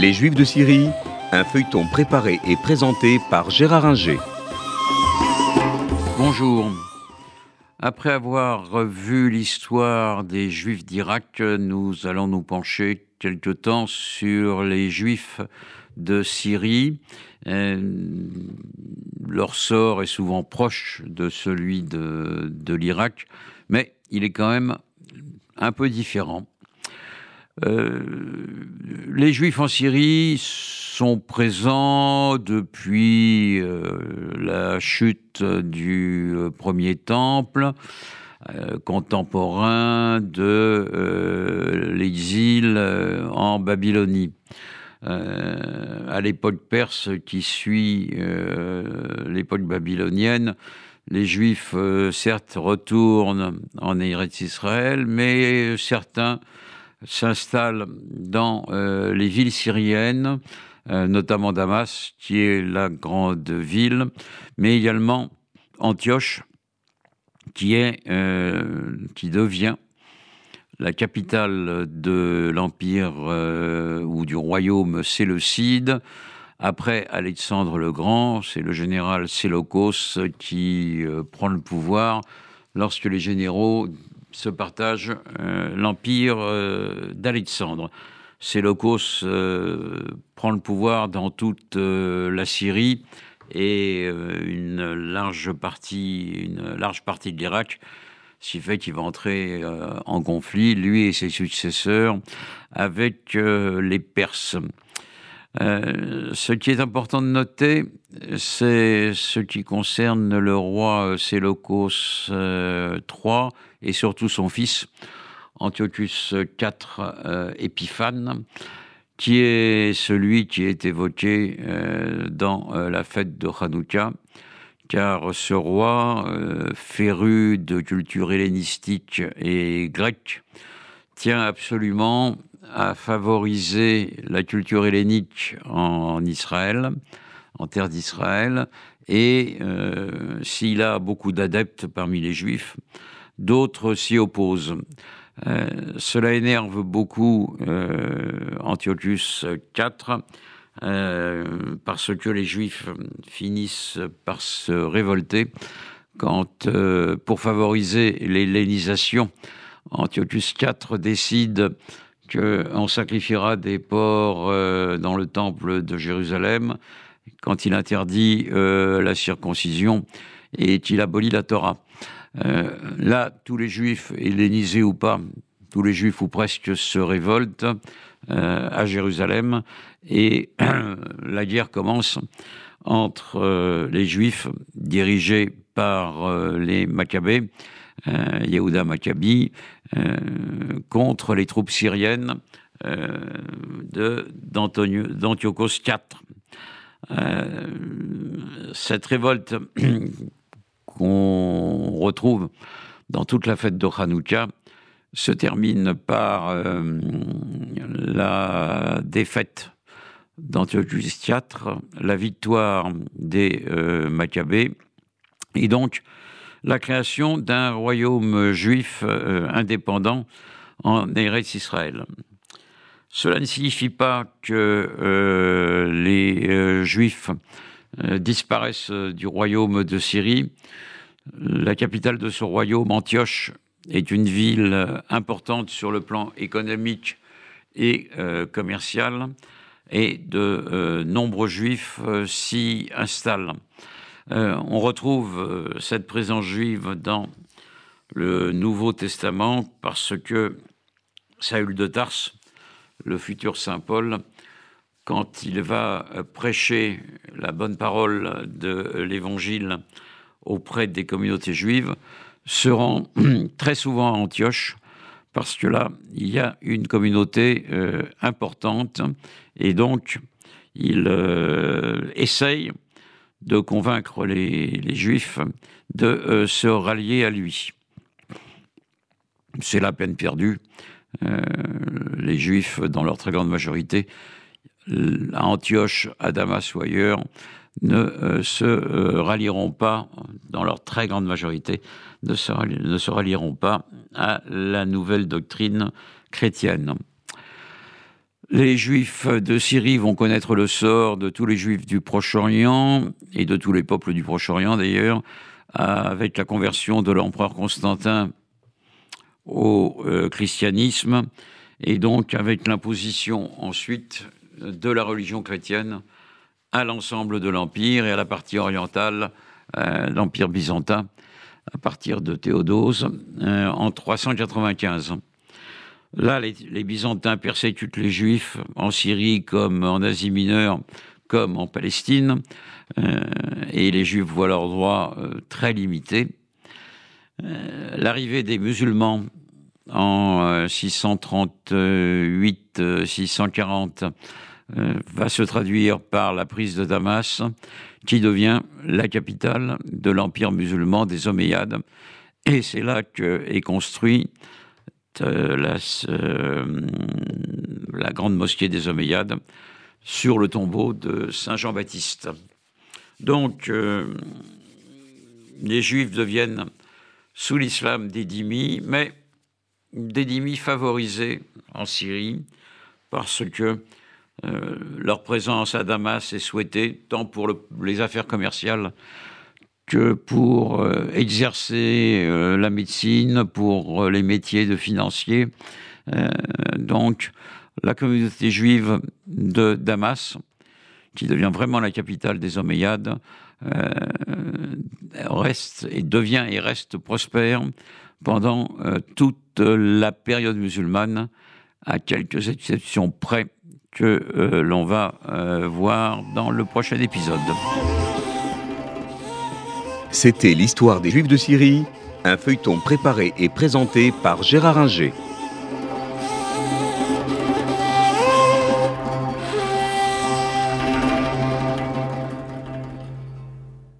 Les Juifs de Syrie, un feuilleton préparé et présenté par Gérard Inger. Bonjour. Après avoir revu l'histoire des Juifs d'Irak, nous allons nous pencher quelque temps sur les Juifs de Syrie. Euh, leur sort est souvent proche de celui de, de l'Irak, mais il est quand même un peu différent. Euh, les Juifs en Syrie sont présents depuis euh, la chute du euh, premier temple, contemporain de l'exil en Babylonie. à l'époque perse qui suit l'époque babylonienne, les Juifs, certes, retournent en Eretz Israël, mais certains s'installe dans euh, les villes syriennes, euh, notamment Damas, qui est la grande ville, mais également Antioche, qui, est, euh, qui devient la capitale de l'empire ou du royaume séleucide. Après Alexandre le Grand, c'est le général Séleucos qui prend le pouvoir lorsque les généraux se partage euh, l'empire euh, d'Alexandre. Séleucos euh, prend le pouvoir dans toute la Syrie et une large partie, une large partie de l'Irak, ce qui fait qu'il va entrer en conflit, lui et ses successeurs, avec les Perses. Ce qui est important de noter, c'est ce qui concerne le roi Séleucos III et surtout son fils, Antiochus IV euh, Épiphane, qui est celui qui est évoqué euh, dans euh, la fête de Hanouka, car ce roi, féru de culture hellénistique et grecque, tient absolument à favoriser la culture hellénique en Israël, en terre d'Israël, et s'il a beaucoup d'adeptes parmi les juifs, d'autres s'y opposent. Euh, cela énerve beaucoup euh, Antiochus IV euh, parce que les Juifs finissent par se révolter quand, pour favoriser l'hellénisation, Antiochus IV décide qu'on sacrifiera des porcs dans le temple de Jérusalem quand il interdit la circoncision et qu'il abolit la Torah. Euh, là, tous les juifs, hellénisés ou pas, tous les juifs ou presque se révoltent euh, à Jérusalem et la guerre commence entre euh, les juifs dirigés par les Maccabées, Yehuda Maccabi, contre les troupes syriennes d'Antiochos IV. cette révolte qu'on retrouve dans toute la fête de Hanouka se termine par euh, la défaite d'Antiochus IV, la victoire des euh, Maccabées, et donc la création d'un royaume juif euh, indépendant en Eretz Israël. Cela ne signifie pas que les Juifs disparaissent du royaume de Syrie, la capitale de ce royaume, Antioche, est une ville importante sur le plan économique et euh, commercial, et de euh, nombreux juifs euh, s'y installent. on retrouve cette présence juive dans le Nouveau Testament parce que Saül de Tarse, le futur Saint Paul, quand il va prêcher la bonne parole de l'Évangile auprès des communautés juives se rend très souvent à Antioche parce que là, il y a une communauté euh, importante et donc il euh, essaye de convaincre les, juifs de euh, se rallier à lui. C'est la peine perdue. les juifs, dans leur très grande majorité, à Antioche, à Damas ou ailleurs, ne euh, se euh, rallieront pas, dans leur très grande majorité, ne se, rallieront pas à la nouvelle doctrine chrétienne. Les Juifs de Syrie vont connaître le sort de tous les Juifs du Proche-Orient et de tous les peuples du Proche-Orient d'ailleurs, avec la conversion de l'empereur Constantin au euh, christianisme et donc avec l'imposition ensuite de la religion chrétienne à l'ensemble de l'Empire et à la partie orientale, euh, l'Empire byzantin, à partir de Théodose, euh, en 395. Là, les, Byzantins persécutent les Juifs en Syrie comme en Asie mineure, comme en Palestine, euh, et les Juifs voient leurs droits très limités. L'arrivée des musulmans en 638-640 euh, va se traduire par la prise de Damas, qui devient la capitale de l'empire musulman des Omeyyades. Et c'est là que est construit euh, la, euh, la, grande mosquée des Omeyyades sur le tombeau de Saint Jean-Baptiste. Donc, les Juifs deviennent sous l'islam des dhimmis, mais des dhimmis favorisés en Syrie parce que euh, leur présence à Damas est souhaitée tant pour les affaires commerciales que pour euh, exercer euh, la médecine, pour les métiers de financiers. donc, la communauté juive de Damas, qui devient vraiment la capitale des Omeyyades, reste et devient et reste prospère pendant toute la période musulmane, à quelques exceptions près que euh, l'on va euh, voir dans le prochain épisode. C'était l'histoire des Juifs de Syrie, un feuilleton préparé et présenté par Gérard Inger.